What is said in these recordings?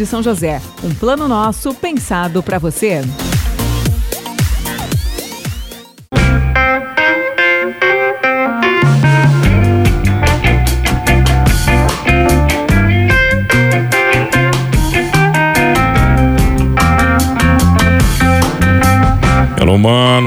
de São José. Um plano nosso pensado para você.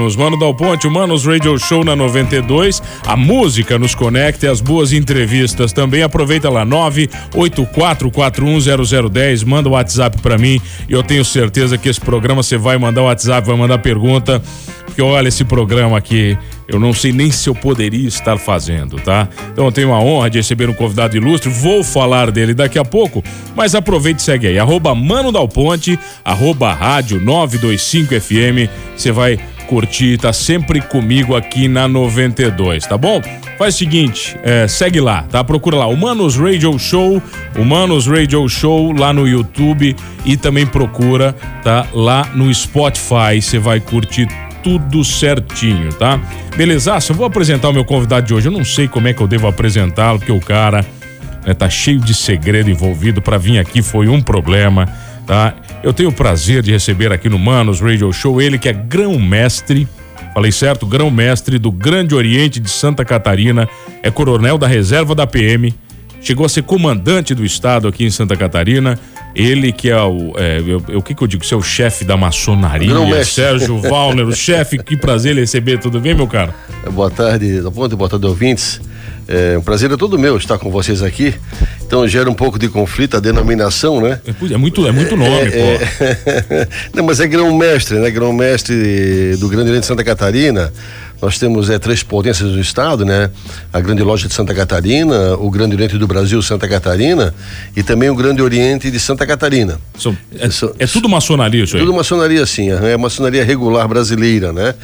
Humanos, Mano Dal Ponte, Humanos Radio Show na 92. A música nos conecta e as boas entrevistas também. Aproveita lá, 984410010. Manda o WhatsApp para mim e eu tenho certeza que esse programa você vai mandar o WhatsApp, vai mandar pergunta. Porque olha, esse programa aqui, eu não sei nem se eu poderia estar fazendo, tá? Então eu tenho a honra de receber um convidado ilustre, vou falar dele daqui a pouco, mas aproveite e segue aí, arroba Mano Dal Ponte, arroba Rádio 925 FM, você vai curtir, tá sempre comigo aqui na 92, tá bom? Faz o seguinte, é, segue lá, tá? Procura lá, Humanos Radio Show, Humanos Radio Show lá no YouTube e também procura, tá? Lá no Spotify, você vai curtir tudo certinho, tá? Beleza? Eu vou apresentar o meu convidado de hoje. Eu não sei como é que eu devo apresentá-lo, porque o cara né, tá cheio de segredo envolvido. Para vir aqui foi um problema, tá? Eu tenho o prazer de receber aqui no Manos Radio Show ele que é grão-mestre. Falei certo? Grão-mestre do Grande Oriente de Santa Catarina, é coronel da reserva da PM, chegou a ser comandante do estado aqui em Santa Catarina. Ele que é o. É, eu, o que, que eu digo? Você é o chefe da maçonaria, Sérgio Valner, o chefe. Que prazer receber, tudo bem, meu cara? Boa tarde, boa tarde, ouvintes. É um prazer é todo meu estar com vocês aqui. Então gera um pouco de conflito a denominação, né? É, é muito, é muito nome, é, pô. É... Não, mas é grão-mestre, né? Grão-mestre do Grande Oriente de Santa Catarina. Nós temos é, três potências do estado, né? A Grande Loja de Santa Catarina, o Grande Oriente do Brasil, Santa Catarina, e também o Grande Oriente de Santa Catarina. So, é, é, tudo maçonaria isso aí? Tudo maçonaria, sim. É maçonaria regular brasileira, né?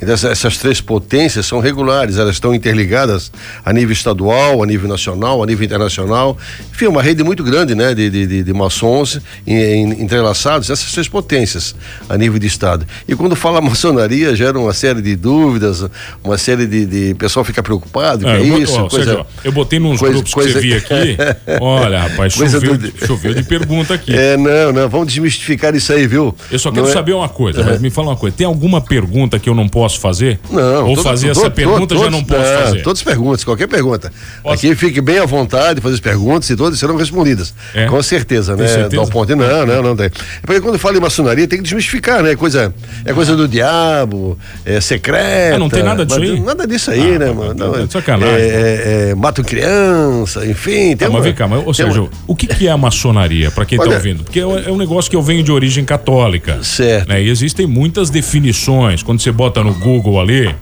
Então, essas três potências são regulares, elas estão interligadas a nível estadual, a nível nacional, a nível internacional. Enfim, uma rede muito grande, né? De, de, de, de maçons entrelaçados, essas três potências a nível de estado. E quando fala maçonaria, gera uma série de dúvidas, uma série de, de pessoal fica preocupado, é, que é isso, ó, coisa, Sérgio, eu botei nos coisa, grupos coisa, que você via aqui, olha rapaz, choveu, do... choveu de pergunta aqui. É, não, não, vamos desmistificar isso aí, viu? Eu só quero não é- saber é... uma coisa, mas me fala uma coisa, tem alguma pergunta que eu não posso fazer? Não. Ou todo, fazer todo, essa pergunta todo, já não posso não, fazer? Todas as perguntas, qualquer pergunta. Posso? Aqui fique bem à vontade, fazer as perguntas e todas serão respondidas. É? Com certeza, né? Certeza? Dá um ponto. Não, não, não tem. Porque quando fala em maçonaria tem que desmistificar, né? Coisa, é coisa do diabo, é secreta. Ah, não tem nada disso aí? Nada disso aí, ah, né, mano? Não, é sacanagem. É, é, é, matam criança, enfim. Tem ah, uma, mas vem cá, mas, ou seja, uma... o que, que é a maçonaria, para quem está ouvindo? Porque é, é um negócio que eu venho de origem católica. Certo. Né? E existem muitas definições. Quando você bota no Google ali,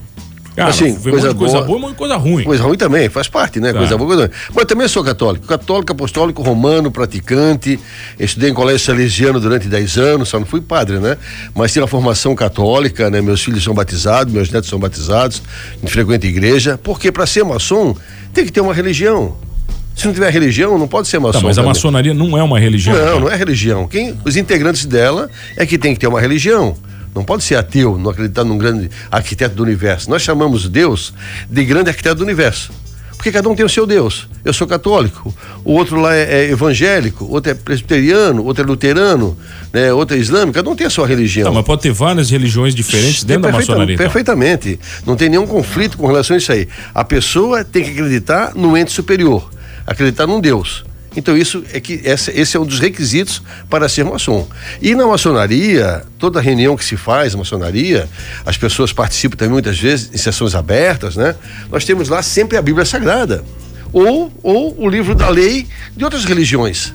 Cara, assim, coisa, coisa boa, boa e coisa ruim. Coisa ruim também, faz parte, né? Tá. Coisa boa, coisa ruim. Mas também sou católico. Católico, apostólico, romano, praticante. Estudei em colégio salesiano durante 10 anos, só não fui padre, né? Mas tive a formação católica, né? Meus filhos são batizados, meus netos são batizados, frequento igreja. Porque para ser maçom, tem que ter uma religião. Se não tiver religião, não pode ser maçom. Tá, mas a maçonaria não é uma religião. Não, cara. não é religião. Quem, os integrantes dela é que tem que ter uma religião. Não pode ser ateu, não acreditar num grande arquiteto do universo. Nós chamamos Deus de grande arquiteto do universo. Porque cada um tem o seu Deus. Eu sou católico, o outro lá é, é evangélico, outro é presbiteriano, outro é luterano, né, outro é islâmico, cada um tem a sua religião. Não, mas pode ter várias religiões diferentes dentro da maçonaria. Então. Perfeitamente. Não tem nenhum conflito com relação a isso aí. A pessoa tem que acreditar no ente superior, acreditar num Deus. Então isso é que esse, é um dos requisitos para ser maçom. E na maçonaria, toda reunião que se faz na maçonaria, as pessoas participam também muitas vezes em sessões abertas, né? Nós temos lá sempre a Bíblia Sagrada ou, ou o livro da lei de outras religiões.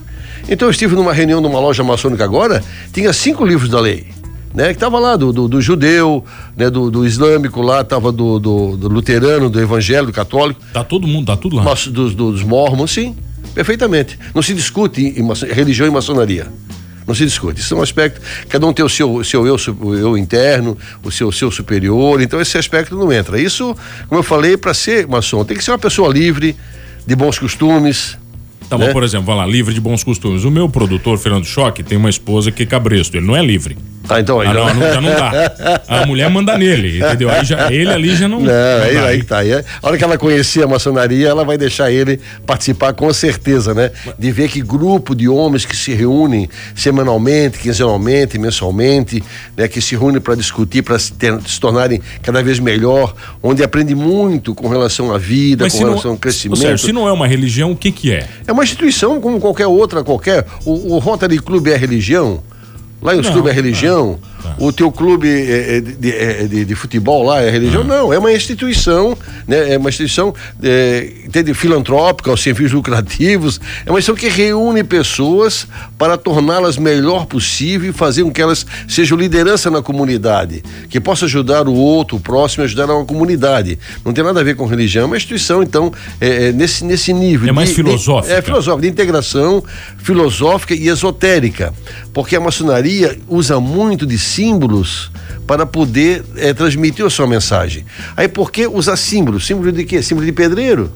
Então eu estive numa reunião numa loja maçônica agora, tinha cinco livros da lei. Né, que estava lá do, do, do, judeu, né, do, do islâmico lá, estava do, do, do, luterano, do evangélico, católico. Tá todo mundo, tá tudo lá. Mas, dos, dos mormons, sim. Perfeitamente. Não se discute em, em religião e maçonaria. Não se discute. Isso é um aspecto, cada um tem o seu, seu eu, o eu interno, o seu, seu superior, então esse aspecto não entra. Isso, como eu falei, para ser maçom, tem que ser uma pessoa livre, de bons costumes, Tá bom, né? por exemplo, vai lá, livre de bons costumes. O meu produtor, Fernando Choque, tem uma esposa que é cabresto, ele não é livre. Ah, então aí ah, não, não, já não dá. A mulher manda nele, entendeu? Aí já, ele ali já não. Não, não aí, aí tá. Aí, a hora que ela conhecer a maçonaria, ela vai deixar ele participar com certeza, né? De ver que grupo de homens que se reúnem semanalmente, quinzenalmente, mensalmente, né? Que se reúnem para discutir, para se, se, tornarem cada vez melhor, onde aprende muito com relação à vida, Mas com relação não, ao crescimento. Seja, se não é uma religião, o que que é? É uma instituição como qualquer outra, qualquer. O, o Rotary Club é religião? Lá em os clubes é religião? O teu clube é, é de, é, de, de, futebol lá é religião? Não, não é uma instituição, né? É uma instituição é, entende, filantrópica, sem fins lucrativos. É uma instituição que reúne pessoas para torná-las melhor possível e fazer com que elas sejam liderança na comunidade, que possa ajudar o outro, o próximo, ajudar a comunidade. Não tem nada a ver com religião, é uma instituição, então, é, é nesse, nesse nível. É mais de, filosófica. É filosófica, de integração filosófica e esotérica, porque a maçonaria usa muito de símbolos para poder é, transmitir a sua mensagem. Aí por que usar símbolos? Símbolo de quê? Símbolo de pedreiro.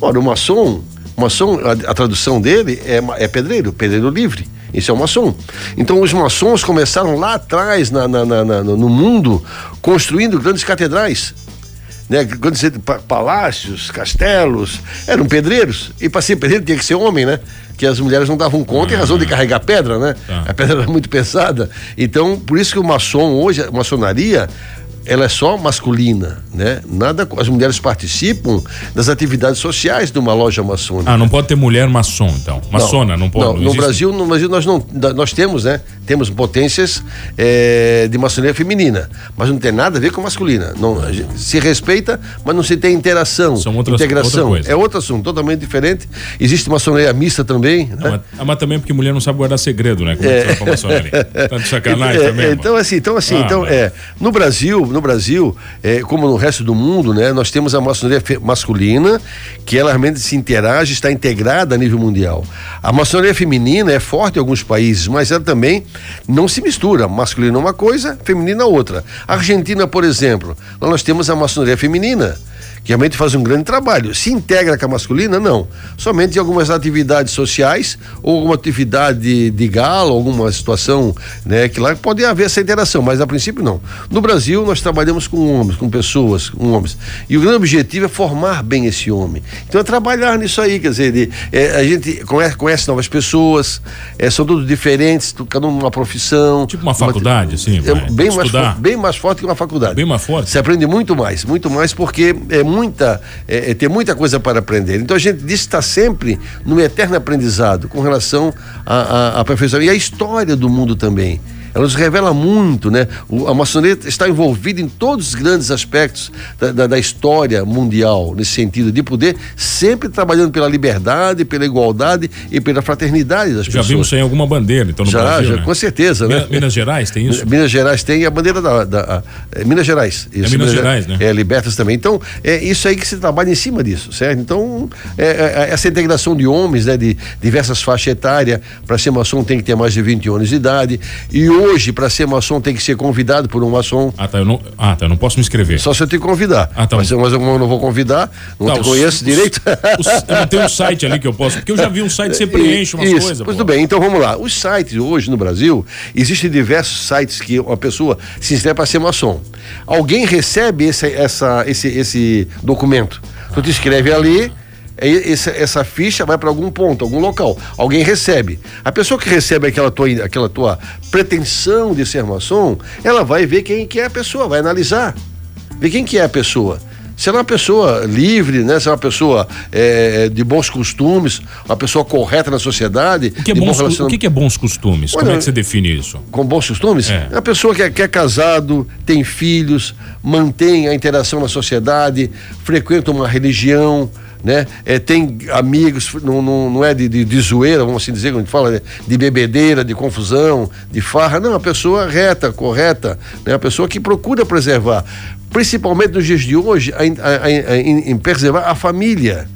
Ora, o maçom, o maçom a, a tradução dele é, é pedreiro, pedreiro livre. Isso é um maçom. Então os maçons começaram lá atrás na, na, na, no mundo construindo grandes catedrais. Né? Você palácios, castelos, eram pedreiros. E para ser pedreiro tinha que ser homem, né? Que as mulheres não davam conta em razão de carregar pedra, né? Tá. A pedra era muito pesada. Então, por isso que o maçom hoje, a maçonaria, ela é só masculina, né? Nada, as mulheres participam das atividades sociais de uma loja maçônica. Ah, não pode ter mulher maçom, então. Maçona, não, não pode. Não, não no Brasil, no Brasil nós não, nós temos, né? Temos potências é, de maçonaria feminina, mas não tem nada a ver com masculina. Não, se respeita, mas não se tem interação, São outras, integração. Outra é outro assunto, totalmente diferente. Existe maçonaria mista também, né? Não, mas, mas, também porque mulher não sabe guardar segredo, né? Como é, é. Tá de sacanagem é, também. Então assim, então assim, ah, então é, no Brasil no Brasil, é, como no resto do mundo, né, nós temos a maçonaria masculina, que ela realmente se interage, está integrada a nível mundial. A maçonaria feminina é forte em alguns países, mas ela também não se mistura. Masculina é uma coisa, feminina é outra. Argentina, por exemplo, nós temos a maçonaria feminina que realmente faz um grande trabalho. Se integra com a masculina? Não. Somente em algumas atividades sociais ou alguma atividade de, de gala, alguma situação, né, que lá pode haver essa interação, mas a princípio não. No Brasil, nós trabalhamos com homens, com pessoas, com homens. E o grande objetivo é formar bem esse homem. Então é trabalhar nisso aí, quer dizer, de, é, a gente conhece, conhece, novas pessoas, é, são todos diferentes, cada um uma profissão. Tipo uma faculdade, uma, assim. É, bem, mais, bem mais forte que uma faculdade. Bem mais forte. Você aprende muito mais, muito mais porque é muita, é, é, muita coisa para aprender. Então a gente diz está sempre no eterno aprendizado com relação à aperfeiçoamento e a história do mundo também ela nos revela muito, né? O, a maçonaria está envolvida em todos os grandes aspectos da, da, da, história mundial, nesse sentido, de poder sempre trabalhando pela liberdade, pela igualdade e pela fraternidade das já pessoas. Já vimos isso em alguma bandeira, então no já, Brasil, já, né? com certeza, né? Minas Gerais tem isso? Minas Gerais tem a bandeira da, da a, é Minas Gerais. Isso, é Minas, Minas Gerais, né? É, Libertas também. Então, é isso aí que se trabalha em cima disso, certo? Então, é, é, essa integração de homens, né, de diversas faixas etárias, para ser maçom tem que ter mais de 20 anos de idade, e hoje, para ser maçom tem que ser convidado por um maçom. Ah, tá. Eu não, ah, tá. Eu não posso me inscrever. Só se eu te convidar. Ah, tá. Mas, mas eu não vou convidar, não tá, te os, conheço os, direito. Os, eu não tenho um site ali que eu posso, porque eu já vi um site que você preenche umas Isso, coisas. Tudo bem, então vamos lá. Os sites hoje no Brasil, existem diversos sites que uma pessoa se inscreve para ser maçom. Alguém recebe esse, essa, esse, esse documento. Tu te inscreve ali essa, essa ficha vai para algum ponto, algum local. Alguém recebe. A pessoa que recebe aquela tua, aquela tua pretensão de ser maçom, ela vai ver quem que é a pessoa, vai analisar. Ver quem que é a pessoa. Se ela é uma pessoa livre, né? Se é uma pessoa é, de bons costumes, uma pessoa correta na sociedade. O que é, bons, relacion... o que é bons costumes? Olha, Como é que você define isso? Com bons costumes? É, é uma pessoa que é, que é casado, tem filhos, mantém a interação na sociedade, frequenta uma religião, né? É, tem amigos, não, não, não é de, de, de, zoeira, vamos assim dizer, quando a gente fala de bebedeira, de confusão, de farra, não, a pessoa reta, correta, né? A pessoa que procura preservar, principalmente nos dias de hoje, em preservar a família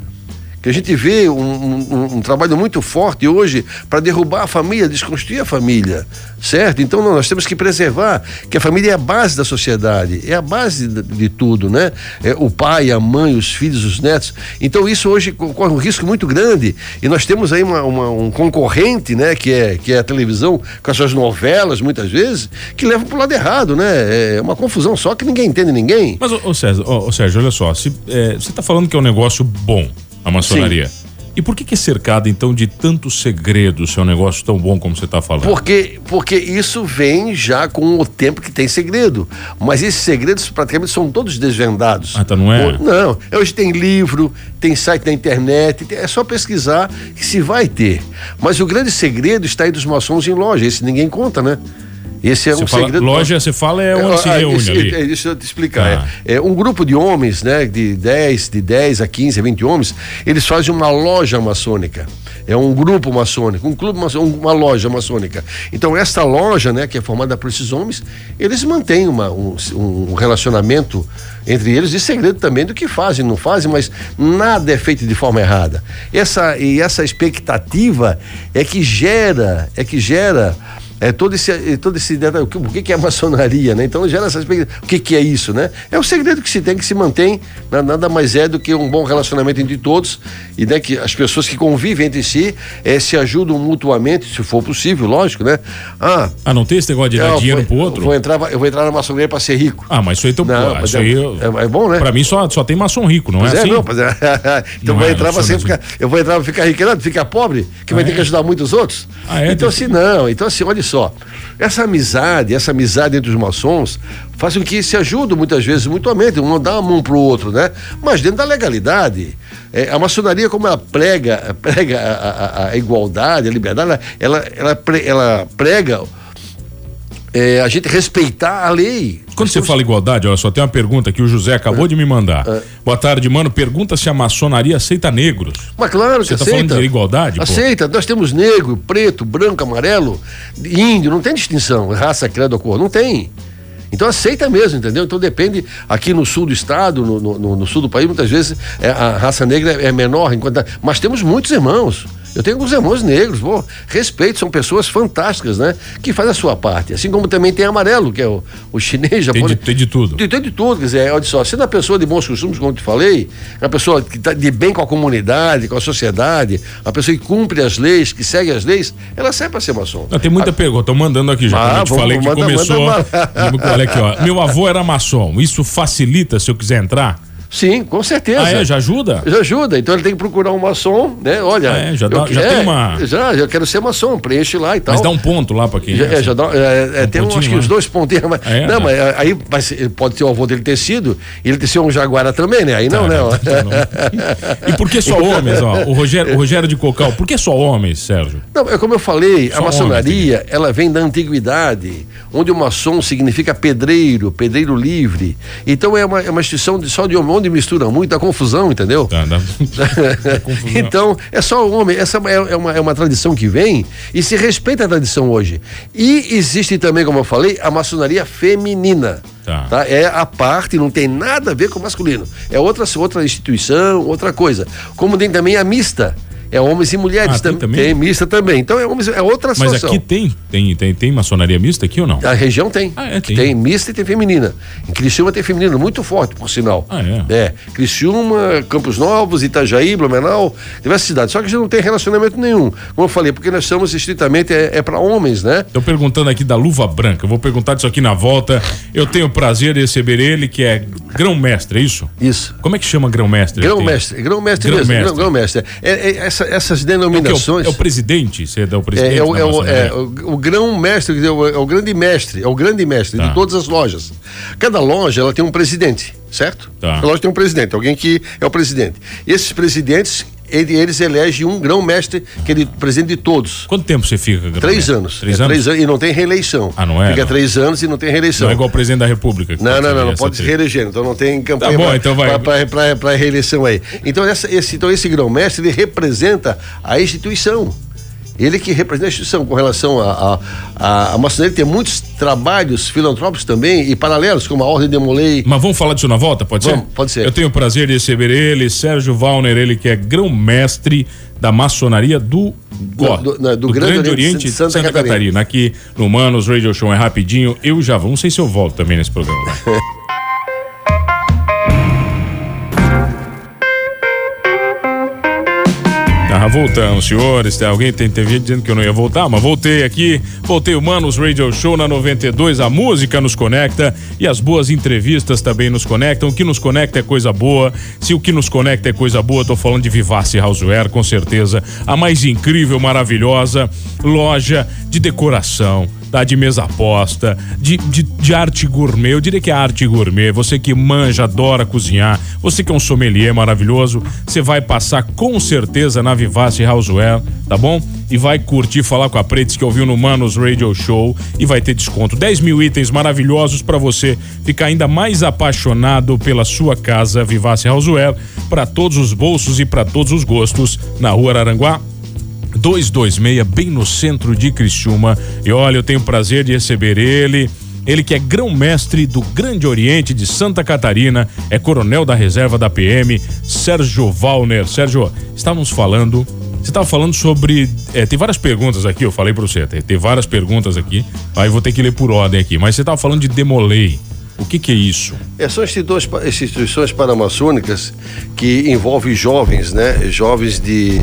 que a gente vê um, um, um trabalho muito forte hoje para derrubar a família, desconstruir a família, certo? Então nós temos que preservar que a família é a base da sociedade, é a base de, de tudo, né? É o pai, a mãe, os filhos, os netos. Então isso hoje corre um risco muito grande e nós temos aí uma, uma, um concorrente, né? Que é, que é a televisão com as suas novelas, muitas vezes, que levam para o lado errado, né? É uma confusão só que ninguém entende ninguém. Mas, ô, César, ô, Sérgio, olha só, se, é, você está falando que é um negócio bom, a maçonaria. Sim. E por que, que é cercado, então, de tantos segredos, se é um negócio tão bom como você está falando? Porque, porque isso vem já com o tempo que tem segredo. Mas esses segredos praticamente são todos desvendados. Ah, tá, não é? Não. Hoje tem livro, tem site na internet, é só pesquisar que se vai ter. Mas o grande segredo está aí dos maçons em loja. Esse ninguém conta, né? Esse é você um fala, segredo. Loja, você fala, é onde ah, se reúne esse, ali. É, deixa eu te explicar. Ah. É, é, um grupo de homens, né, de 10, de 10 a 15, a 20 homens, eles fazem uma loja maçônica. É um grupo maçônico, um clube maçônico, uma loja maçônica. Então, esta loja, né, que é formada por esses homens, eles mantêm uma, um, um relacionamento entre eles de segredo também do que fazem, não fazem, mas nada é feito de forma errada. Essa, e essa expectativa é que gera, é que gera é, todo esse, é, todo esse o que, o que é maçonaria, né? Então gera essa expectativa. O que, que é isso, né? É o segredo que se tem, que se mantém, né? nada mais é do que um bom relacionamento entre todos e né, que as pessoas que convivem entre si é, se ajudam mutuamente, se for possível, lógico, né? Ah, ah não tem esse negócio de dar dinheiro vou, pro outro? Eu vou entrar, eu vou entrar na maçonaria para ser rico. Ah, mas isso aí, tô, não, isso é, aí é, é, bom, né? Para mim só, só tem maçom rico, não é, é assim? Não, mas é, então não vou é, entrar para sempre ficar, eu vou entrar para ficar rico, não, ficar pobre, que ah, vai ter que ajudar muitos outros. Ah, é? Então assim, não, então assim, olha só. Essa amizade, essa amizade entre os maçons faz com que se ajudem muitas vezes mutuamente, um dá uma mão pro outro, né? Mas dentro da legalidade. É, a maçonaria, como ela prega, prega a, a, a igualdade, a liberdade, ela, ela, ela prega é, a gente respeitar a lei. Quando você fala igualdade, olha só, tem uma pergunta que o José acabou é, de me mandar. É. Boa tarde, mano. Pergunta se a maçonaria aceita negros. Mas claro que você tá aceita. falando de igualdade? Aceita. Pô? Nós temos negro, preto, branco, amarelo, índio, não tem distinção. Raça, credo, cor. Não tem. Então aceita mesmo, entendeu? Então depende, aqui no sul do estado, no, no, no sul do país, muitas vezes é, a raça negra é menor, enquanto, mas temos muitos irmãos. Eu tenho alguns irmãos negros, pô, respeito, são pessoas fantásticas, né? Que fazem a sua parte. Assim como também tem amarelo, que é o, o chinês, japonês. Tem de, tem de tudo. Tem, tem, de tudo, quer dizer, olha só, sendo a pessoa de bons costumes, como eu te falei, uma pessoa que está de bem com a comunidade, com a sociedade, uma pessoa que cumpre as leis, que segue as leis, ela serve para ser maçom. Não, tem muita a... pergunta, estou mandando aqui já. Ah, eu te vamos, falei que manda, começou. Manda, manda. Olha aqui, ó. Meu avô era maçom. Isso facilita se eu quiser entrar? Sim, com certeza. Ah, é? Já ajuda? Já ajuda. Então ele tem que procurar um maçom, né? Olha. É, já, dá, já é, tem uma. Já, já quero ser maçom, preenche lá e tal. Mas dá um ponto lá para quem. Já, é, já dá, é, é um tem um, acho que os dois pontinhos. Mas, é, não, mas aí mas, pode ter o avô dele ter sido, e ele ter sido um jaguara também, né? Aí não, tá, né? Não. E por que só homens, ó? O Rogério, o Rogério de Cocal, por que só homens, Sérgio? Não, é como eu falei, só a maçonaria, homens, ela vem da antiguidade, onde o maçom significa pedreiro, pedreiro livre. Então é uma, é uma instituição de, só de homem, onde mistura muito a confusão, entendeu? Tá, dá... confusão. então, é só o homem. Essa é, é, uma, é uma tradição que vem e se respeita a tradição hoje. E existe também, como eu falei, a maçonaria feminina. Tá. tá. É a parte, não tem nada a ver com o masculino. É outra, outra instituição, outra coisa. Como tem também a mista é homens e mulheres ah, também. Tem mista também. Então é, homens, é outra situação. Mas aqui tem, tem, tem, tem maçonaria mista aqui ou não? A região tem. Ah, é, tem. tem mista e tem feminina. Em Criciúma tem feminina muito forte, por sinal. Ah, é? É. Criciúma, Campos Novos, Itajaí, Blumenau, diversas cidades. Só que a gente não tem relacionamento nenhum. Como eu falei, porque nós somos estritamente é, é para homens, né? Estou perguntando aqui da luva branca. Eu vou perguntar disso aqui na volta. Eu tenho o prazer de receber ele, que é grão-mestre, é isso? Isso. Como é que chama grão-mestre? Grão-mestre. Grão-mestre grão mesmo. Grão-mestre. É, é, essa essa, essas denominações. É o, é o, presidente, você é o presidente. É, é, o, é o, grão-mestre, é o grande mestre, é o grande mestre tá. de todas as lojas. Cada loja ela tem um presidente, certo? Tá. A loja tem um presidente, alguém que é o presidente. E esses presidentes ele, eles elegem um grão-mestre, que é presidente de todos. Quanto tempo você fica? Três anos. Três, é, anos? três anos? E não tem reeleição. Ah, não é? Fica não. três anos e não tem reeleição. Não é igual o presidente da República. Não, não, não, não pode se reeleger. Então não tem campanha tá bom, então para reeleição aí. Então, essa, esse, então esse grão-mestre, ele representa a instituição. Ele que representa a instituição com relação a, a, a, a maçonaria tem muitos trabalhos filantrópicos também e paralelos, como a Ordem de Molei. Mas vamos falar disso na volta, pode Vamos, ser? pode ser. Eu tenho o prazer de receber ele, Sérgio Valner, ele que é grão-mestre da maçonaria do, ó, do- não, do Grande Oriente de Santa Catarina. Aqui no Manos Radio Show é rapidinho. Eu já vou. Não sei se eu volto também nesse programa. Ah, voltamos, senhores. Tem alguém tem, teve gente dizendo que eu não ia voltar, mas voltei aqui. Voltei o Manos Radio Show na 92. A música nos conecta e as boas entrevistas também nos conectam. O que nos conecta é coisa boa. Se o que nos conecta é coisa boa, tô falando de Vivace Houseware, com certeza. A mais incrível, maravilhosa loja de decoração De mesa aposta, de, de, de arte gourmet. Eu diria que é arte gourmet. Você que manja, adora cozinhar, você que é um sommelier maravilhoso, você vai passar com certeza na Vivace Houseware, tá bom? E vai curtir, falar com a Pretes que ouviu no Manos Radio Show e vai ter desconto. 10 mil itens maravilhosos para você ficar ainda mais apaixonado pela sua casa Vivace Houseware, para todos os bolsos e para todos os gostos, na rua Araranguá, 226, bem no centro de Criciúma. E olha, eu tenho o prazer de receber ele. Ele que é grão-mestre do Grande Oriente de Santa Catarina, é coronel da reserva da PM, Sérgio Valner. Sérgio, estávamos falando. Você estava falando sobre. é, tem várias perguntas aqui, eu falei para você, tem, tem várias perguntas aqui. Aí vou ter que ler por ordem aqui. Mas você estava falando de Demolei. O que, que é isso? É, são instituições, pa- instituições paramaçônicas que envolvem jovens, né? Jovens de,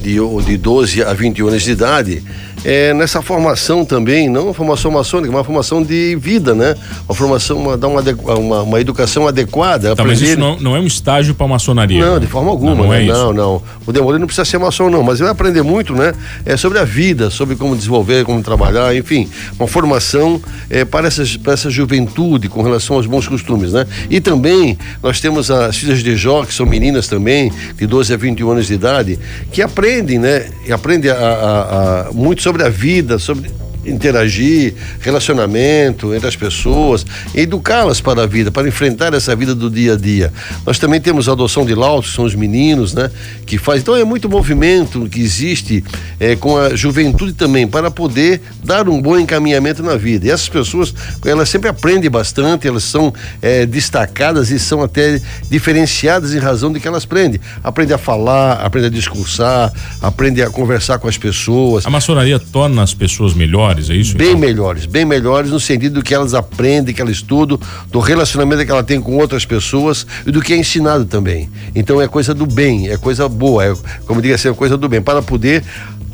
de, de 12 a 21 anos de idade. É, nessa formação também, não uma formação maçônica, uma formação de vida, né? Uma formação, uma, dar uma, uma, uma educação adequada. Tá, mas isso não, não é um estágio para maçonaria. Não, de forma alguma. Não, não é né? isso. não, não. O Demolei não precisa ser maçom, não, mas ele vai aprender muito, né? É, sobre a vida, sobre como desenvolver, como trabalhar, enfim. Uma formação é, para, essas, para essa juventude com relação aos bons costumes, né? E também nós temos as filhas de Jó, que são meninas também, de 12 a 21 anos de idade, que aprendem, né? E aprendem a, a- a- muito sobre a vida, sobre interagir, relacionamento entre as pessoas, educá-las para a vida, para enfrentar essa vida do dia a dia. Nós também temos a adoção de lautos, que são os meninos, né? Que faz. Então é muito movimento que existe eh, com a juventude também para poder dar um bom encaminhamento na vida. E essas pessoas, elas sempre aprendem bastante, elas são eh, destacadas e são até diferenciadas em razão de que elas aprendem. Aprende a falar, aprende a discursar, aprende a conversar com as pessoas. A maçonaria torna as pessoas melhores, é isso? Bem então? melhores, bem melhores no sentido do que elas aprendem, que elas estudam, do relacionamento que ela tem com outras pessoas e do que é ensinado também. Então é coisa do bem, é coisa boa, é, como diga assim, é coisa do bem, para poder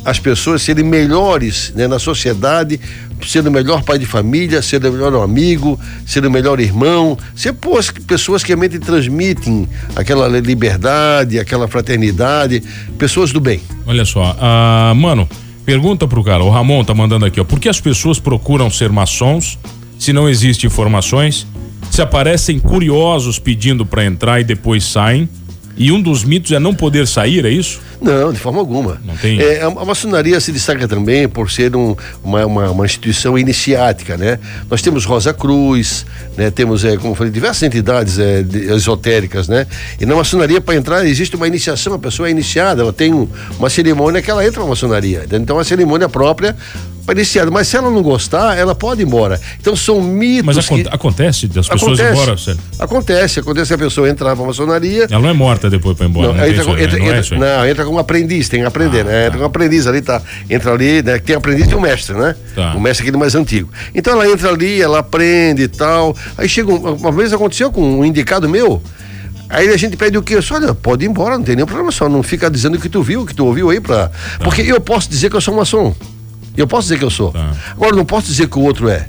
as pessoas serem melhores né, na sociedade, sendo o melhor pai de família, sendo o melhor amigo, sendo o melhor irmão, ser pessoas que realmente transmitem aquela liberdade, aquela fraternidade, pessoas do bem. Olha só, ah, mano, pergunta pro cara, o Ramon tá mandando aqui, ó, por que as pessoas procuram ser maçons se não existem informações? Se aparecem curiosos pedindo para entrar e depois saem? E um dos mitos é não poder sair, é isso? Não, de forma alguma. Não tem? É, a, maçonaria se destaca também por ser um- uma, uma, uma instituição iniciática, né? Nós temos Rosa Cruz, né? Temos, é, como eu falei, diversas entidades é, de- esotéricas, né? E na maçonaria, para entrar, existe uma iniciação, a pessoa é iniciada, ela tem um- uma cerimônia que ela entra na maçonaria. Então, é uma cerimônia própria para. Mas se ela não gostar, ela pode ir embora. Então, são mitos Mas que... acontece das pessoas ir embora, sério? Acontece, acontece que a pessoa entrar para a maçonaria, Ela não é morta depois para ir embora, não, não, entra, com- né? entra, não é entra- não, entra como aprendiz, tem que aprender, Ah, né? tá. Entra como aprendiz ali, tá? Entra ali, né? Tem aprendiz e o mestre, né? Tá. O mestre aquele mais antigo. Então ela entra ali, ela aprende e tal. Aí chega, um- uma vez aconteceu com um indicado meu. Aí a gente pede o quê? Só, olha, pode ir embora, não tem nenhum problema, só não fica dizendo o que tu viu, o que tu ouviu aí pra. Tá. Porque eu posso dizer que eu sou maçom. Eu posso dizer que eu sou. Tá. Agora, não posso dizer que o outro é.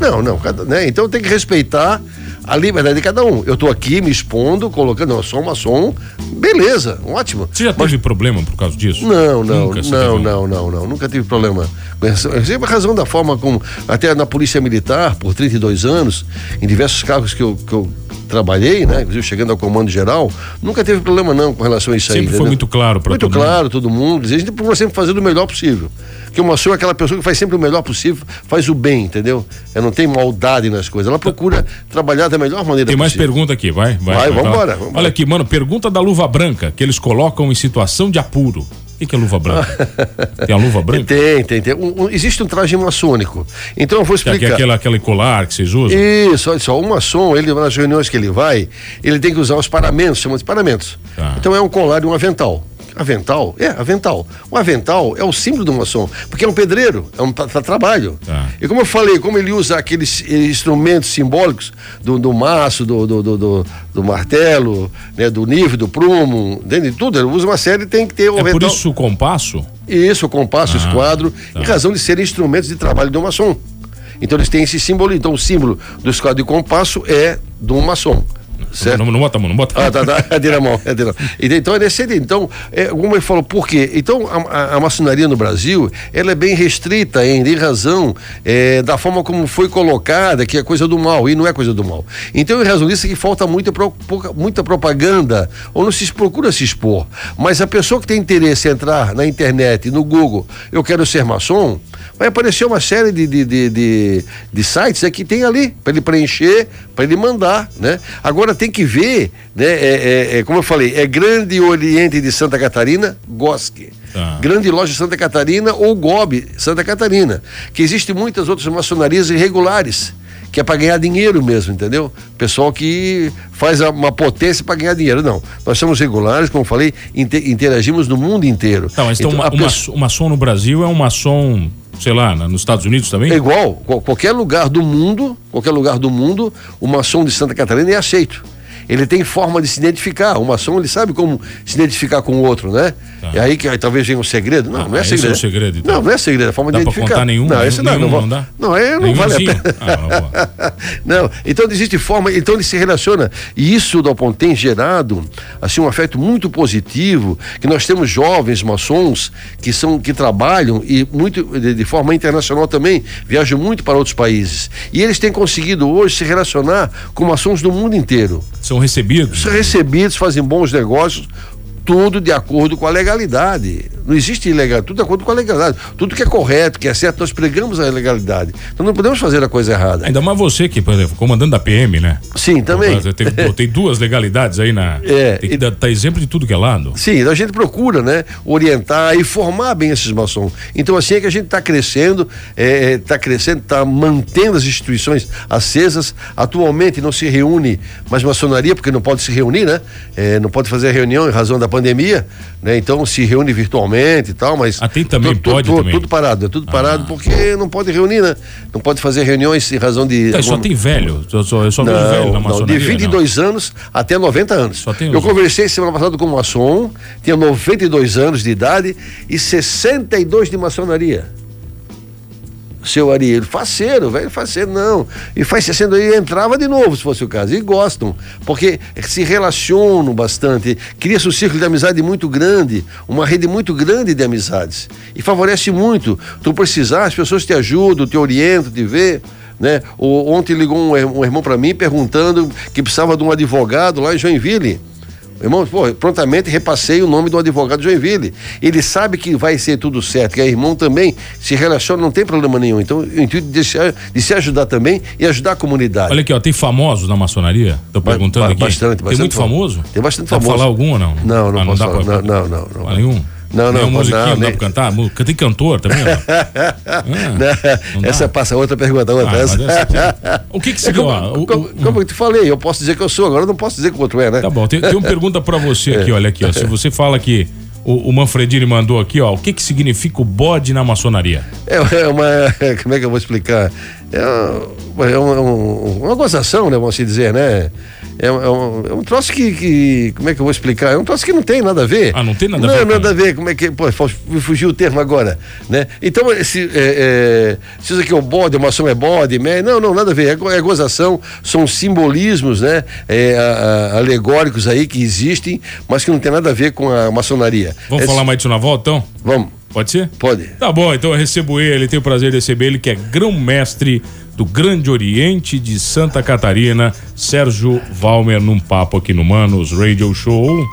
Não, não, cada- né? Então tem que respeitar a liberdade de cada um. Eu tô aqui me expondo, colocando, não, eu sou um maçom, beleza, ótimo. Você já teve problema por causa disso? Não, não, Nunca não, não, não, não, nunca tive problema. sei a razão da forma como, até na Polícia Militar, por 32 anos, em diversos cargos que eu, que eu trabalhei, né, inclusive chegando ao comando geral, nunca teve problema não com relação a isso aí. Sempre foi entendeu? muito claro Muito todo mundo. claro, todo mundo. A gente procura sempre fazer o melhor possível. Porque uma pessoa é aquela pessoa que faz sempre o melhor possível, faz o bem, entendeu? Ela não tem maldade nas coisas. Ela procura trabalhar da melhor maneira Tem mais possível. pergunta aqui, vai. Vai, Vai, vai, vambora, vambora. Olha aqui, mano, pergunta da luva branca, que eles colocam em situação de apuro. O que, que é luva branca? tem a luva branca? Tem, tem, tem. Um, um, existe um traje maçônico. Então eu vou explicar. Que é aquele, aquele colar que vocês usam? Isso, olha só, o maçom, ele, nas reuniões que ele vai, ele tem que usar os paramentos, chamam de paramentos. Tá. Então é um colar e um avental. Avental? É, avental. O avental é o símbolo do maçom, porque é um pedreiro, é um para trabalho. Tá. E como eu falei, como ele usa aqueles instrumentos simbólicos do, do maço, do, do, do, do martelo, né, do nível, do prumo, de tudo, ele usa uma série tem que ter o é avental. por isso o compasso? Isso, o compasso, ah, o esquadro, tá. em razão de serem instrumentos de trabalho do maçom. Então eles têm esse símbolo, então o símbolo do esquadro e compasso é do maçom. Certo? Não, não, bota a mão, não bota Ah, tá, tá. É de mão, é de mão. Então é nesse Então, é, como ele falou, por quê? Então, a, a, a, maçonaria no Brasil, ela é bem restrita ainda, em razão é, da forma como foi colocada, que é coisa do mal, e não é coisa do mal. Então, em razão disso, é que falta muita, muita propaganda, ou não se procura se expor. Mas a pessoa que tem interesse em entrar na internet, no Google, eu quero ser maçom, vai aparecer uma série de, de, de, de, de sites é, que tem ali, para ele preencher, para ele mandar, né? Agora tem que ver, né? É, é, é, como eu falei, é Grande Oriente de Santa Catarina, GOSC. Ah. Grande Loja Santa Catarina ou GOB Santa Catarina. Que existem muitas outras maçonarias irregulares que é para ganhar dinheiro mesmo, entendeu? Pessoal que faz uma potência para ganhar dinheiro. Não, nós somos regulares, como falei, interagimos no mundo inteiro. Tá, mas então, então uma, uma, uma maçom no Brasil é um maçom sei lá, nos Estados Unidos também? É igual, qualquer lugar do mundo, qualquer lugar do mundo, o maçom de Santa Catarina é aceito ele tem forma de se identificar. O maçom, ele sabe como se identificar com o outro, né? Tá. É aí que aí, talvez venha um segredo. Não, ah, não é segredo. é o segredo então. Não, não é segredo, é forma dá de identificar. Contar nenhum, não, esse nenhum, não, não, não dá? Não, é, não vale a pena. Ah, não, então existe forma, então ele se relaciona. E isso, Dalpon, tem gerado assim, um afeto muito positivo, que nós temos jovens maçons que são, que trabalham e muito de, de forma internacional também, viajam muito para outros países. E eles têm conseguido hoje se relacionar com maçons do mundo inteiro. São recebidos? São recebidos, fazem bons negócios, tudo de acordo com a legalidade. Não existe ilegalidade, tudo de acordo com a legalidade. Tudo que é correto, que é certo, nós pregamos a legalidade. Então não podemos fazer a coisa errada. Ainda mais você que, por exemplo, comandante da PM, né? Sim, também. Tem, tem duas legalidades aí na. É. Tem que dar tá exemplo de tudo que é lado. Sim, então a gente procura, né? Orientar e formar bem esses maçons. Então assim é que a gente está crescendo, está é, tá crescendo, está mantendo as instituições acesas. Atualmente não se reúne mais maçonaria, porque não pode se reunir, né? É, não pode fazer reunião em razão da pandemia, né? Então se reúne virtualmente e tal, mas. Ah, tem também, tudo, pode tudo, também. Tudo parado, é tudo parado ah. porque não pode reunir, né? Não pode fazer reuniões em razão de. Alguma... Só tem velho, eu só, eu só não, vejo velho na maçonaria. Não, de 22 não. anos até 90 anos. Só tem eu conversei semana passada com um maçom, tinha 92 anos de idade e 62 de maçonaria seu Ariel, faceiro, velho, faceiro, não. E faz 60 aí entrava de novo, se fosse o caso. E gostam, porque se relacionam bastante. Cria-se um círculo de amizade muito grande, uma rede muito grande de amizades. E favorece muito. Tu precisar, as pessoas te ajudam, te orientam, te vê. Né? O, ontem ligou um, um irmão para mim perguntando que precisava de um advogado lá em Joinville. Irmão, pô, prontamente repassei o nome do advogado Joinville. Ele sabe que vai ser tudo certo, que é irmão também se relaciona, não tem problema nenhum. Então, o intuito de se, de se ajudar também e ajudar a comunidade. Olha aqui, ó, tem famosos na maçonaria? Tô perguntando ba aqui. Bastante, bastante. Tem muito famoso? Tem bastante famoso. Dá falar algum ou não? Não, não, ah, não, falar, não, não, não, não. Nenhum? Não, não, não. musiquinha, não, não dá pra cantar? Tem cantor também? ah, essa passa outra pergunta. Outra. Ah, essa... o que que se é como, como, o, como eu te falei, eu posso dizer que eu sou, agora eu não posso dizer que o outro é, né? Tá bom, tem, tem uma pergunta pra você aqui, olha aqui, ó. Se você fala que o, o Manfredini mandou aqui, ó. O que que significa o bode na maçonaria? É, é uma. Como é que eu vou explicar? É, é uma, uma gozação, né? Vamos dizer, né? É, é, um, é um troço que, que, Como é que eu vou explicar? É um troço que não tem nada a ver. Ah, não tem nada não, a ver? Não, nada a ver. Como é que. Pô, fugiu o termo agora, né? Então, esse, é, é, se aqui é o bode, uma ação é bode, né? não, não, nada a ver. É, é gozação, são simbolismos, né? É, a, a, alegóricos aí que existem, mas que não tem nada a ver com a maçonaria. Vamos falar mais disso na volta, então? Vamos. Pode ser? Pode. Tá bom, então eu recebo ele, tenho o prazer de receber ele, que é grão-mestre do Grande Oriente de Santa Catarina, Sérgio Valmer, num papo aqui no Manos Radio Show.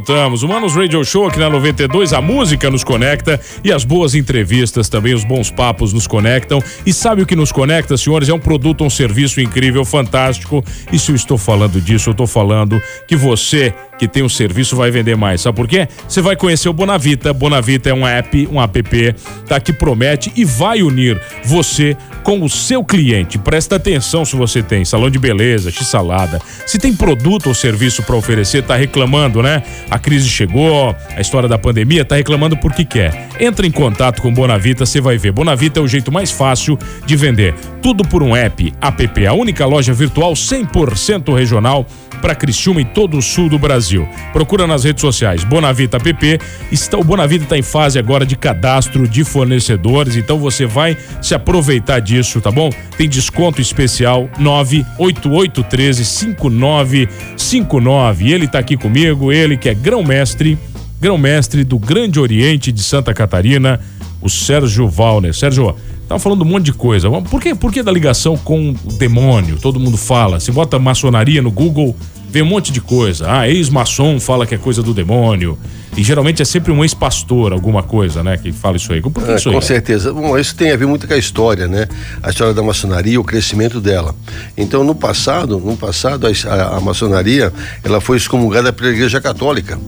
Voltamos. Humanos Radio Show aqui na 92, a música nos conecta e as boas entrevistas também, os bons papos nos conectam. E sabe o que nos conecta, senhores? É um produto, um serviço incrível, fantástico. E se eu estou falando disso, eu estou falando que você que tem um serviço vai vender mais. Sabe por quê? Você vai conhecer o Bonavita. Bonavita é um app, um app, tá que promete e vai unir você com o seu cliente. Presta atenção se você tem salão de beleza, x-salada, se tem produto ou serviço para oferecer, tá reclamando, né? A crise chegou, a história da pandemia, tá reclamando porque quer. Entra em contato com Bonavita, você vai ver. Bonavita é o jeito mais fácil de vender. Tudo por um app, app, a única loja virtual 100% regional para Criciúma e todo o sul do Brasil. Procura nas redes sociais Bonavita app. Está, o Bonavita está em fase agora de cadastro de fornecedores, então você vai se aproveitar disso, tá bom? Tem desconto especial 98813 5959. Ele está aqui comigo, ele que é grão-mestre, grão-mestre do Grande Oriente de Santa Catarina, o Sérgio Valner. Sérgio, Tava falando um monte de coisa. Por que, por que da ligação com o demônio? Todo mundo fala. Se bota maçonaria no Google, vê um monte de coisa. Ah, ex-maçom fala que é coisa do demônio. E geralmente é sempre um ex-pastor, alguma coisa, né, que fala isso aí. Por que é, isso com aí? certeza. Bom, isso tem a ver muito com a história, né? A história da maçonaria, o crescimento dela. Então, no passado, no passado, a, a maçonaria, ela foi excomungada pela Igreja Católica.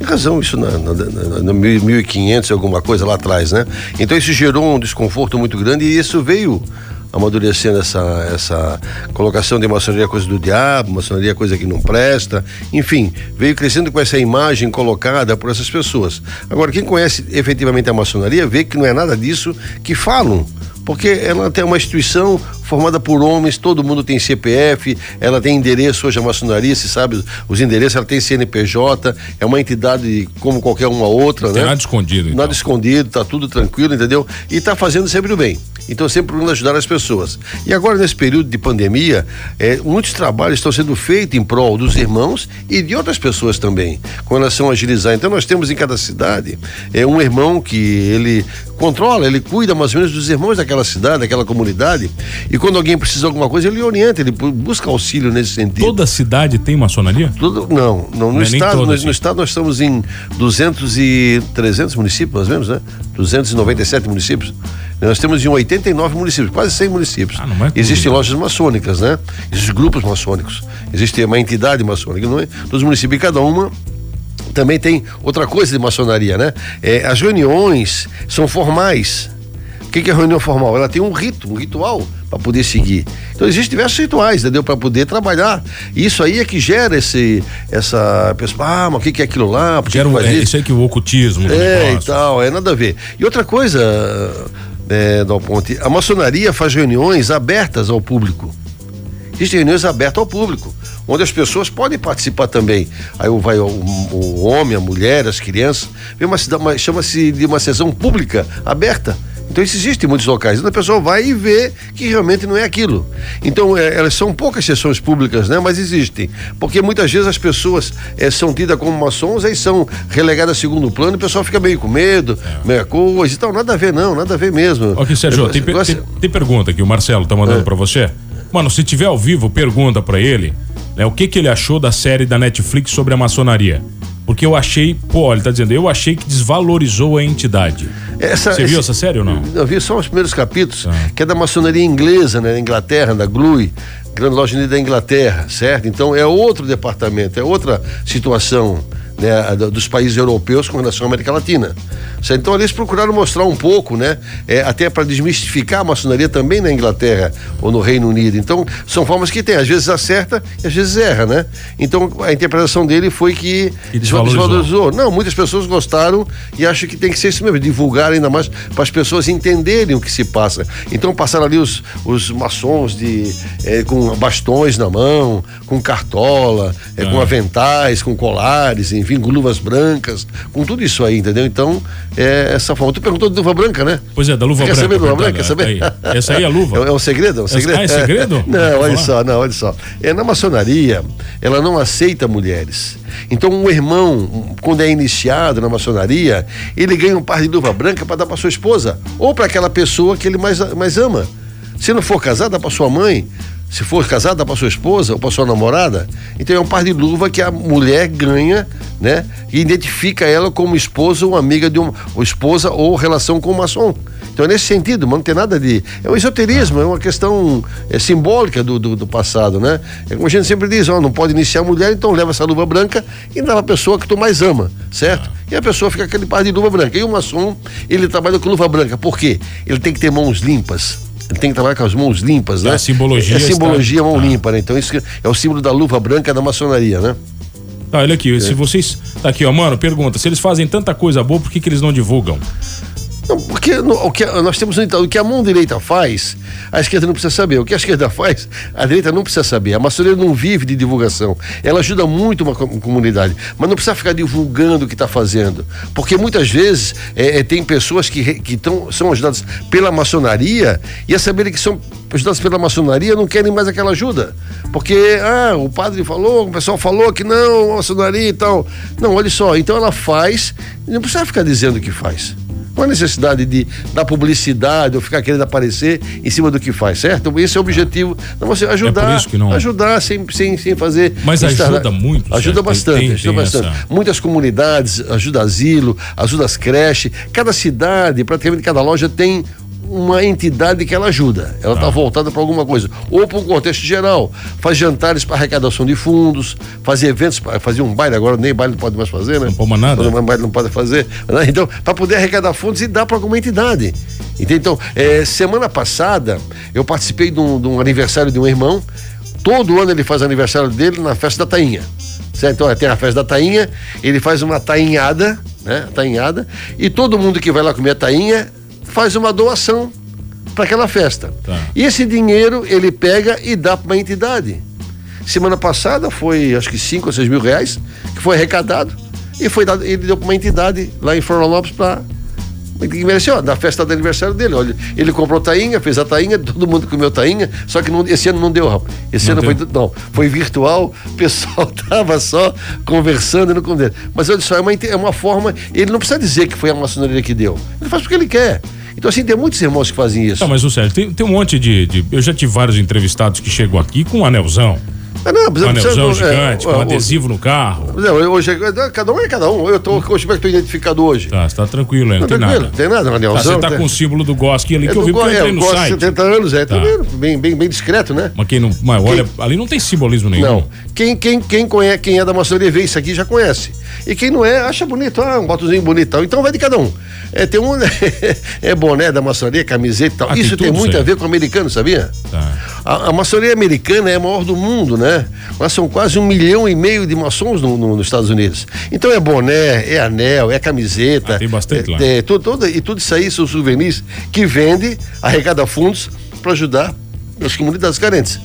Em razão, isso na, na, na, na 1500, alguma coisa lá atrás, né? Então isso gerou um desconforto muito grande e isso veio amadurecendo essa, essa colocação de maçonaria coisa do diabo, maçonaria coisa que não presta, enfim, veio crescendo com essa imagem colocada por essas pessoas. Agora, quem conhece efetivamente a maçonaria vê que não é nada disso que falam porque ela tem uma instituição formada por homens, todo mundo tem CPF, ela tem endereço, hoje a maçonaria, se sabe os endereços, ela tem CNPJ, é uma entidade como qualquer uma outra, tem né? Nada escondido. Então. Nada escondido, tá tudo tranquilo, entendeu? E tá fazendo sempre o bem. Então sempre procurando ajudar as pessoas. E agora nesse período de pandemia, é, muitos trabalhos estão sendo feitos em prol dos irmãos e de outras pessoas também, com relação a agilizar. Então nós temos em cada cidade é um irmão que ele controla, ele cuida mais ou menos dos irmãos daquela cidade, daquela comunidade. E quando alguém precisa de alguma coisa, ele orienta, ele busca auxílio nesse sentido. Toda cidade tem maçonaria? Tudo, não, não, no Não é estado, todas, no, sim. no estado nós estamos em 200 e 300 municípios, mais ou menos, né? 297 municípios. Nós temos em 89 municípios, quase 100 municípios. Ah, é Existem lojas maçônicas, né? Existem grupos maçônicos. Existe uma entidade maçônica, não é? Dos municípios, cada uma também tem outra coisa de maçonaria, né? É, as reuniões são formais. O que, que é reunião formal? Ela tem um rito, um ritual para poder seguir. Então existem diversos rituais, entendeu? Para poder trabalhar. Isso aí é que gera esse, essa pessoa, ah, mas o que, que é aquilo lá? Por Gera um, é, isso? aí que o ocultismo. É, e negócio. tal, é nada a ver. E outra coisa, é, Dal Ponte, a maçonaria faz reuniões abertas ao público. Existem reuniões abertas ao público, onde as pessoas podem participar também. Aí vai o, o homem, a mulher, as crianças. Chama-se de uma sessão pública aberta. Então isso existe em muitos locais. Então a pessoa vai e vê que realmente não é aquilo. Então é, elas são poucas sessões públicas, né? Mas existem. Porque muitas vezes as pessoas é, são tidas como maçons e são relegadas a segundo plano e o pessoal fica meio com medo, meio coisa e tal. Nada a ver, não, nada a ver mesmo. Ok, Sérgio, Eu- tem, per- tem- tem pergunta que o Marcelo tá É. mandando pra você. Mano, se tiver ao vivo, pergunta pra ele né, o que, que ele achou da série da Netflix sobre a maçonaria. Porque eu achei, pô, ele tá dizendo, eu achei que desvalorizou a entidade. Essa- Você viu esse- essa série ou não? Eu vi só os primeiros capítulos, Tá. que é da maçonaria inglesa, né, na Inglaterra, da GLUE, Grande Loja Unida da Inglaterra, certo? Então é outro departamento, é outra situação né, dos países europeus com relação à América Latina. Então eles procuraram mostrar um pouco, né, é, até para desmistificar a maçonaria também na Inglaterra ou no Reino Unido. Então são formas que tem, às vezes acerta e às vezes erra, né? Então a interpretação dele foi que Que desvalorizou. desvalorizou. Não, muitas pessoas gostaram e acham que tem que ser isso mesmo, divulgar ainda mais para as pessoas entenderem o que se passa. Então passaram ali os, os maçons de, eh, com bastões na mão, com cartola, eh, com Ah. aventais, com colares, enfim, com luvas brancas, com tudo isso aí, entendeu? Então, é essa forma. Tu perguntou de luva branca, né? Pois é, da luva Quer branca. saber da luva branca? Quer saber? aí. Essa aí é a luva. É, é um segredo? É Essa- segredo? ah, é segredo? não, olha só, não, olha só. É, na maçonaria, ela não aceita mulheres. Então, um irmão, quando é iniciado na maçonaria, ele ganha um par de luva branca para dar para sua esposa ou para aquela pessoa que ele mais, mais ama. Se não for casado, dá para sua mãe, se for casado, dá para sua esposa ou para sua namorada. Então é um par de luva que a mulher ganha, né? E identifica ela como esposa ou amiga de uma ou esposa ou relação com o maçom. Então é nesse sentido, mas não tem nada de. É um esoterismo, é uma questão é, simbólica do, do, do, passado, né? É como a gente sempre diz, ó, não pode iniciar a mulher, então leva essa luva branca e dá a pessoa que tu mais ama, certo? E a pessoa fica aquele par de luva branca. E o maçom, ele trabalha com luva branca. Por quê? Ele tem que ter mãos limpas. Ele tem que trabalhar com as mãos limpas, né? A simbologia. É, simbologia está... mão tá. limpa, né? Então isso é o símbolo da luva branca da maçonaria, né? Tá, olha aqui, é. se vocês. Tá aqui, ó, mano, pergunta: se eles fazem tanta coisa boa, por que, que eles não divulgam? Não, porque no, o que nós temos então, o que a mão direita faz, a esquerda não precisa saber. O que a esquerda faz, a direita não precisa saber. A maçonaria não vive de divulgação. Ela ajuda muito uma comunidade, mas não precisa ficar divulgando o que está fazendo. Porque muitas vezes é, é, tem pessoas que, que tão, são ajudadas pela maçonaria e a saberem que são ajudadas pela maçonaria não querem mais aquela ajuda. Porque, ah, o padre falou, o pessoal falou que não, maçonaria e tal. Não, olha só, então ela faz, não precisa ficar dizendo o que faz. Não há necessidade de dar publicidade ou ficar querendo aparecer em cima do que faz, certo? Esse é o objetivo. Não, você ajudar, é não... ajudar sem, sem, sem fazer. Mas ajuda muito. Ajuda certo? bastante, tem, ajuda tem bastante. Essa... Muitas comunidades, ajuda asilo, ajuda as creches. Cada cidade, praticamente cada loja tem uma entidade que ela ajuda. Ela está ah. voltada para alguma coisa. Ou para um contexto geral. Faz jantares para arrecadação de fundos, faz eventos, fazer um baile, agora nem baile não pode mais fazer, né? Não pode mais nada. Não, baile não pode fazer. Né? Então, para poder arrecadar fundos e dar para alguma entidade. Então, é, semana passada, eu participei de um, de um aniversário de um irmão. Todo ano ele faz aniversário dele na festa da Tainha. Certo? Então, tem a festa da tainha, ele faz uma tainhada, né? Tainhada, e todo mundo que vai lá comer a tainha faz uma doação para aquela festa. Tá. E esse dinheiro ele pega e dá para uma entidade. Semana passada foi acho que 5 ou 6 mil reais que foi arrecadado e foi dado, ele deu para uma entidade lá em Florianópolis para que mereceu, na festa do aniversário dele. Olha, ele comprou tainha, fez a tainha, todo mundo comeu tainha, só que não, esse ano não deu, rapaz. Esse não ano deu. foi não, foi virtual, o pessoal tava só conversando no dele. Mas olha só, é uma, é uma forma, ele não precisa dizer que foi a maçonaria que deu. Ele faz porque ele quer. Então, assim, tem muitos irmãos que fazem isso. Não, mas o Sérgio, tem, tem um monte de, de, Eu já tive vários entrevistados que chegam aqui com um anelzão. Ah, não, um anelzão gigante, é, com adesivo no carro. Não, hoje, é, cada um é cada um. Eu tô, como é que estou identificado hoje? Tá, você tá tranquilo, né? Não, não tem tranquilo, nada. tem nada, um anelzão. Tá, você tá com o símbolo do Goski ali é que eu vi porque eu entrei é, no site. 70 anos, é, tá. bem, bem, bem discreto, né? Mas quem não. Mas olha, quem... ali não tem simbolismo nenhum. Não. Quem, quem, quem, conhece, quem é da maçonaria vê isso aqui já conhece. E quem não é, acha bonito, ah, um botozinho bonitão. Então vai de cada um. É, tem um. é boné da maçonaria, camiseta e tal. Ah, isso tem, tem muito a ver com o americano, sabia? Tá. A, a, maçonaria americana é a maior do mundo, né? Mas são quase um milhão e meio de maçons no, no, nos Estados Unidos. Então é boné, é anel, é camiseta. Ah, tem bastante é, lá. É, tudo, tudo, e tudo isso aí são souvenirs que vende, arrecada fundos para ajudar as comunidades carentes.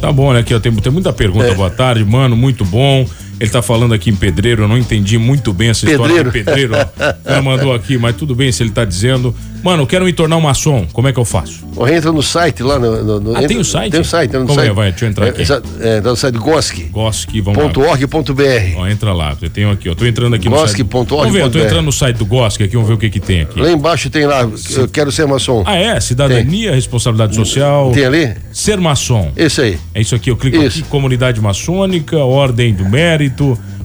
Tá bom, né? Aqui, ó, tem, tem muita pergunta. É. Boa tarde, mano. Muito bom. Ele tá falando aqui em pedreiro, eu não entendi muito bem essa pedreiro. história de pedreiro. Ó. Ela mandou aqui, mas tudo bem se ele tá dizendo. Mano, eu quero me tornar um maçom, como é que eu faço? Ou entra no site lá no. no, no ah, entra, tem o site? Tem o site, tem no como site. é? Vai, deixa eu entrar aqui. É, é, no site Gosk. Gosk, vamos .org.br. Ó, entra lá, eu tenho aqui, eu tô entrando aqui Gosk. no site. Vamos ver, eu tô entrando no site do Gosk aqui, vamos ver o que que tem aqui. Lá embaixo tem lá, eu quero ser maçom. Ah, é? Cidadania, tem. responsabilidade social. Tem ali? Ser maçom. Esse aí. É isso aqui, eu clico isso. aqui, comunidade maçônica, ordem do mérito.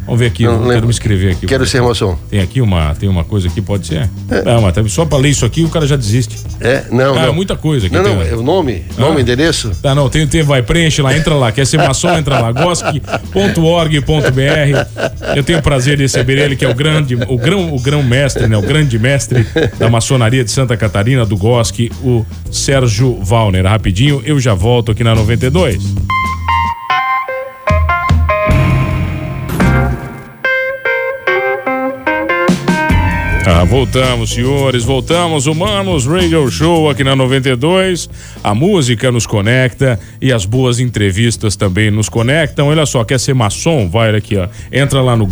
Vamos ver aqui, não, quero me inscrever aqui. Quero ser maçom. Tem aqui uma, tem uma coisa aqui, pode ser? É. Não, mas só para ler isso aqui o cara já desiste. É, não, ah, não. muita coisa aqui. Não, não, é o nome, ah. nome, endereço. Tá, não, tem, tem, vai, preenche lá, entra lá, quer ser maçom, entra lá, gosque.org.br. Eu tenho o prazer de receber ele, que é o grande, o grão, o grão mestre, né, o grande mestre da maçonaria de Santa Catarina, do Gosque, o Sérgio Valner. Rapidinho, eu já volto aqui na 92. Ah, voltamos, senhores, voltamos, Humanos Radio Show aqui na 92. A música nos conecta e as boas entrevistas também nos conectam. Olha só, quer ser maçom? Vai aqui, ó. Entra lá no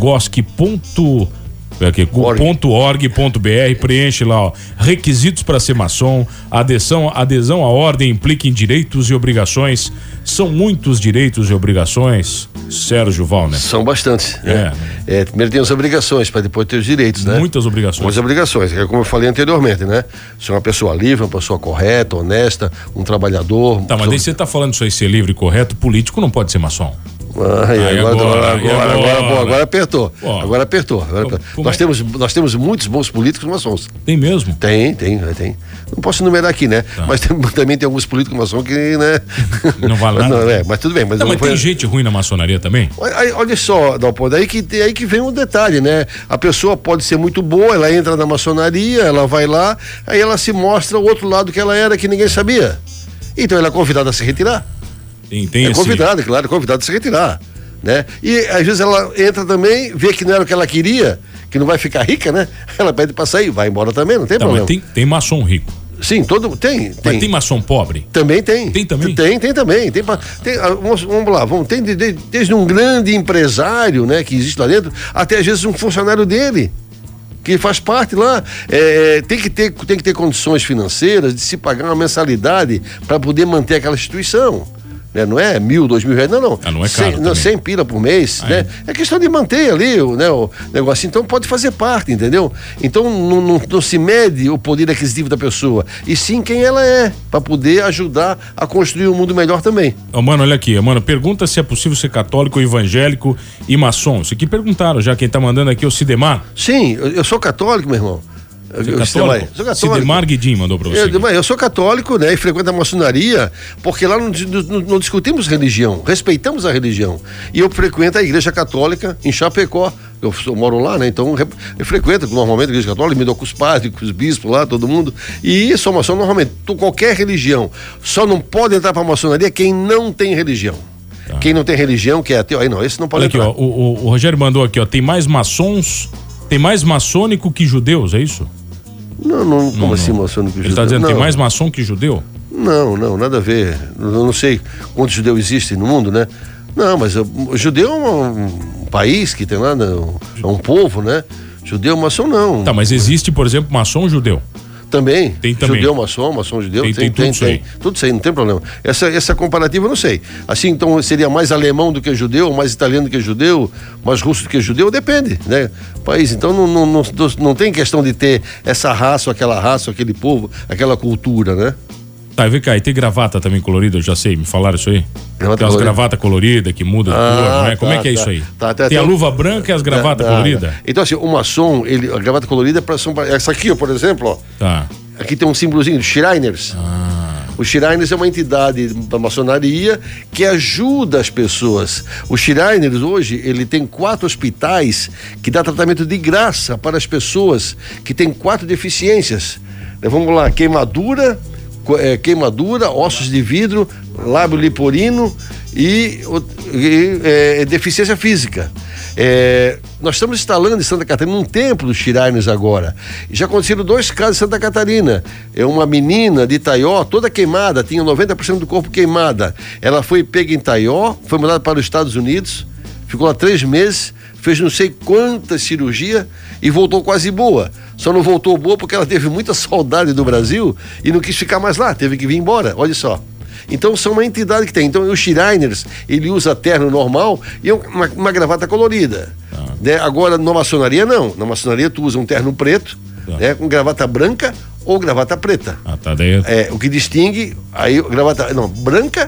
gosque.org.br, preenche lá, ó, requisitos para ser maçom, adesão, adesão à ordem implica em direitos e obrigações. São muitos direitos e obrigações Sérgio Val, né? São bastantes. Né? É. primeiro tem as obrigações, para depois ter os direitos, né? Muitas obrigações. Muitas obrigações, é como eu falei anteriormente, né? Ser uma pessoa livre, uma pessoa correta, honesta, um trabalhador. Tá, mas daí você está falando isso aí ser livre e correto, político não pode ser maçom. Aí, agora, agora, agora, agora, agora, apertou. Agora apertou. Agora apertou. Nós, é? temos, nós temos muitos bons políticos maçons. Tem mesmo? Tem, tem, tem. Não posso enumerar aqui, né? Tá. Mas tem, também tem alguns políticos maçons que, né? Não vale nada. Não, é, mas tudo bem. Mas, não, mas foi... tem gente ruim na maçonaria também? Olha, olha só, Dalpo, daí que, aí que vem um detalhe, né? A pessoa pode ser muito boa, ela entra na maçonaria, ela vai lá, aí ela se mostra o outro lado que ela era, que ninguém sabia. Então ela é convidada a se retirar. Tem, tem é esse... convidada, claro, é convidada a se retirar né? E às vezes ela entra também, vê que não era o que ela queria, que não vai ficar rica, né? Ela pede para sair, vai embora também, não tem tá, problema. tem, tem maçom rico. Sim, todo tem, tem. Mas tem maçom pobre? Também tem. Tem também? Tem, tem também. Tem, tem ah, vamos, vamos lá, vamos, tem desde, desde um grande empresário, né, que existe lá dentro, até às vezes um funcionário dele que faz parte lá, é, tem, que ter, tem que ter condições financeiras de se pagar uma mensalidade para poder manter aquela instituição. Né? Não é mil, dois mil reais, não, não. Ah, não é caro. 100, não, 100 pila por mês, ah, né? É? é? questão de manter ali o, né, o negócio. Então pode fazer parte, entendeu? Então não, não, não se mede o poder aquisitivo da pessoa, e sim quem ela é, para poder ajudar a construir um mundo melhor também. Oh, mano, olha aqui, mano, pergunta se é possível ser católico, evangélico e maçom. Isso aqui perguntaram já, quem tá mandando aqui é o Cidemar. Sim, eu, eu sou católico, meu irmão. É católico? Sou católico. Sidemar Guedin mandou para você. Eu, eu, sou católico, né? E frequento a maçonaria, porque lá não, não, não, discutimos religião, respeitamos a religião. E eu frequento a igreja católica em Chapecó. Eu, eu moro lá, né? Então eu frequento normalmente a igreja católica, me dou com os padres, com os bispos lá, todo mundo. E sou maçom normalmente, qualquer religião. Só não pode entrar para a maçonaria quem não tem religião. Tá. Quem não tem religião, que é ateu, aí não, esse não pode Olha entrar. Aqui, ó, o, o, o Rogério mandou aqui, ó, tem mais maçons, tem mais maçônico que judeus, é isso? Não, não, como não, assim maçônico que Ele está dizendo que tem mais maçom que judeu? Não, não, nada a ver. Eu não sei quantos judeus existem no mundo, né? Não, mas o judeu é um, um país que tem lá, é um povo, né? Judeu, maçom não. Tá, mas existe, por exemplo, maçom judeu? Também. Tem também. Judeu, maçom, maçom judeu. Tem, tem, tem, tem. Tudo isso aí, não tem problema. Essa, essa comparativa eu não sei. Assim, então seria mais alemão do que judeu, mais italiano do que judeu, mais russo do que judeu, depende, né? País. Então não, não, não, não tem questão de ter essa raça, aquela raça, aquele povo, aquela cultura, né? Tá, vem cá, e tem gravata também colorida, eu já sei, me falaram isso aí? Gravata tem umas gravata colorida que muda de ah, cor, não é? Tá, Como é que é tá, isso aí? Tá, tá, tem a luva branca e as gravatas tá, coloridas? Então, assim, o maçom, ele, a gravata colorida, é essa aqui, ó, por exemplo, ó. Tá. Aqui tem um símbolozinho de Shriners. Ah. O Shriners é uma entidade da maçonaria que ajuda as pessoas. O Shriners hoje, ele tem quatro hospitais que dá tratamento de graça para as pessoas que têm quatro deficiências. Vamos lá, queimadura, é, queimadura, ossos de vidro, lábio liporino e, e é, deficiência física. É, nós estamos instalando em Santa Catarina um templo dos Shriners agora. Já aconteceram dois casos em Santa Catarina. É uma menina de Taió, toda queimada, tinha 90% do corpo queimada. Ela foi pega em Taió, foi mandada para os Estados Unidos, ficou lá três meses, fez não sei quantas cirurgias e voltou quase boa. Só não voltou boa porque ela teve muita saudade do Brasil e não quis ficar mais lá, teve que vir embora. Olha só. Então são uma entidade que tem. Então o Shriners, ele usa terno normal e uma, uma gravata colorida. Ah. Né? Agora, na maçonaria, não. Na maçonaria, tu usa um terno preto, ah. né? com gravata branca ou gravata preta. Ah, tá dentro. É, o que distingue, aí, gravata, não, branca,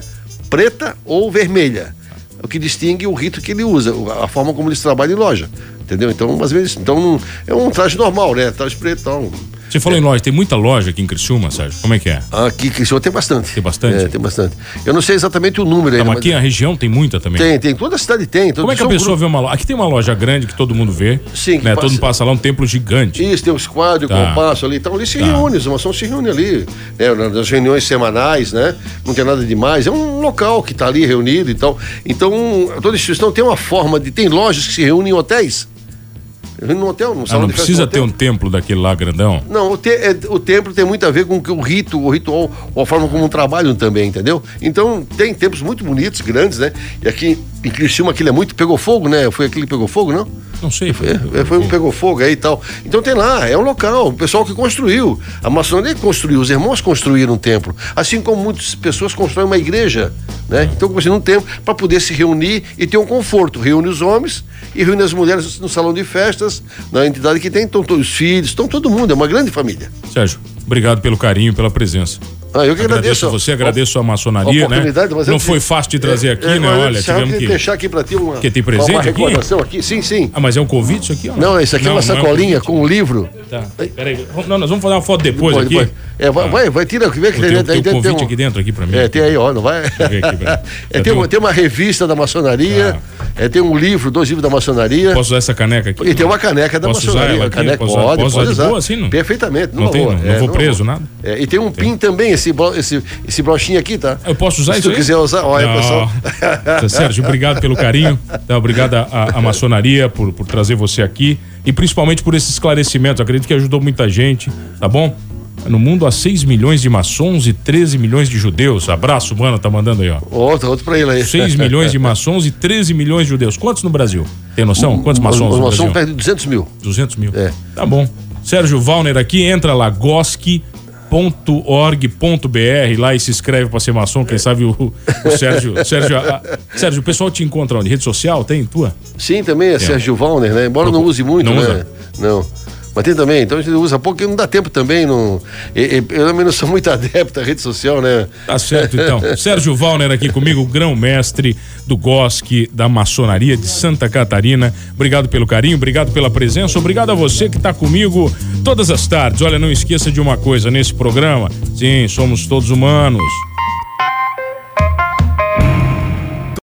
preta ou vermelha. O que distingue o rito que ele usa, a forma como eles trabalham em loja. Entendeu? Então, às vezes, então, é um traje normal, né? Traje preto, então, você falou é. em loja, tem muita loja aqui em Criciúma, Sérgio? Como é que é? Aqui em Criciúma tem bastante. Tem bastante? É, tem bastante. Eu não sei exatamente o número aí. Não, aqui na região tem muita também. Tem, tem. Toda a cidade tem. Como é que a pessoa grupo... vê uma loja? Aqui tem uma loja grande que todo mundo vê. Sim. Né? Passa... Todo mundo passa lá, um templo gigante. Isso, tem os quadros, tá. compasso ali. Então ali se tá. reúne, os maçons se reúnem ali. Né? Nas reuniões semanais, né? Não tem nada demais. É um local que está ali reunido e tal. Então, toda instituição tem uma forma de. Tem lojas que se reúnem em hotéis no hotel, ah, não precisa ter um templo daquele lá grandão? Não, o, te, é, o templo tem muito a ver com o rito, o ritual, a forma como trabalham também, entendeu? Então, tem templos muito bonitos, grandes, né? E aqui em Criciúma aquele é muito, pegou fogo, né? Foi aquele que pegou fogo, não? Não sei. Foi, é, foi um pegou fogo aí e tal. Então tem lá, é um local, o pessoal que construiu. A maçonaria construiu, os irmãos construíram um templo. Assim como muitas pessoas constroem uma igreja, né? Então construíram um templo para poder se reunir e ter um conforto. Reúne os homens e reúne as mulheres no salão de festas, na entidade que tem, estão todos os filhos, estão todo mundo, é uma grande família. Sérgio, obrigado pelo carinho, pela presença. Ah, eu que agradeço. agradeço você, agradeço a maçonaria, né? Não foi fácil de trazer é, aqui, é, né? Olha, tivemos que deixar aqui para ti uma que tem presente uma recordação aqui? aqui? Sim, sim. Ah, mas é um convite isso aqui? Não? não, isso aqui não, é uma sacolinha é um com um livro. Tá. Peraí, não, nós vamos fazer uma foto depois, depois aqui. Depois. É, vai, ah. vai, vai, tira, vê que tem, dentro. Tem, tem um convite um... aqui dentro aqui para mim. É, tem aí, ó, não vai? é, tem, uma, tem uma revista da maçonaria, ah. é, tem um livro, dois livros da maçonaria. Posso usar essa caneca aqui? E tem uma caneca da maçonaria. Caneca, pode, pode usar. Boa, assim, não? Perfeitamente. Não, tem, não vou preso, nada. E tem um pin também, esse esse brochinho aqui, tá? Eu posso usar Se isso tu aí? quiser usar, olha, Não. pessoal. Sérgio, obrigado pelo carinho. Tá, obrigado à maçonaria por, por trazer você aqui e principalmente por esse esclarecimento. Acredito que ajudou muita gente, tá bom? No mundo há 6 milhões de maçons e 13 milhões de judeus. Abraço, mano, tá mandando aí, ó. Outro, outro pra ele aí. 6 milhões de maçons e 13 milhões de judeus. Quantos no Brasil? Tem noção? Quantos maçons Os maçons perdem 200 mil. 200 mil. É. Tá bom. Sérgio Valner aqui, entra lá, Goski .org.br lá e se inscreve para ser maçom, quem sabe o, o Sérgio, Sérgio, a, Sérgio, o pessoal te encontra onde? Rede social, tem tua? Sim, também é, é. Sérgio Valner, né? Embora não use muito, não né? Usa? Não. Mas tem também, então a gente usa pouco, porque não dá tempo também. Não, eu, eu também não sou muito adepto à rede social, né? Tá certo, então. Sérgio Valner aqui comigo, grão-mestre do GOSC da maçonaria de Santa Catarina. Obrigado pelo carinho, obrigado pela presença, obrigado a você que está comigo todas as tardes. Olha, não esqueça de uma coisa nesse programa. Sim, somos todos humanos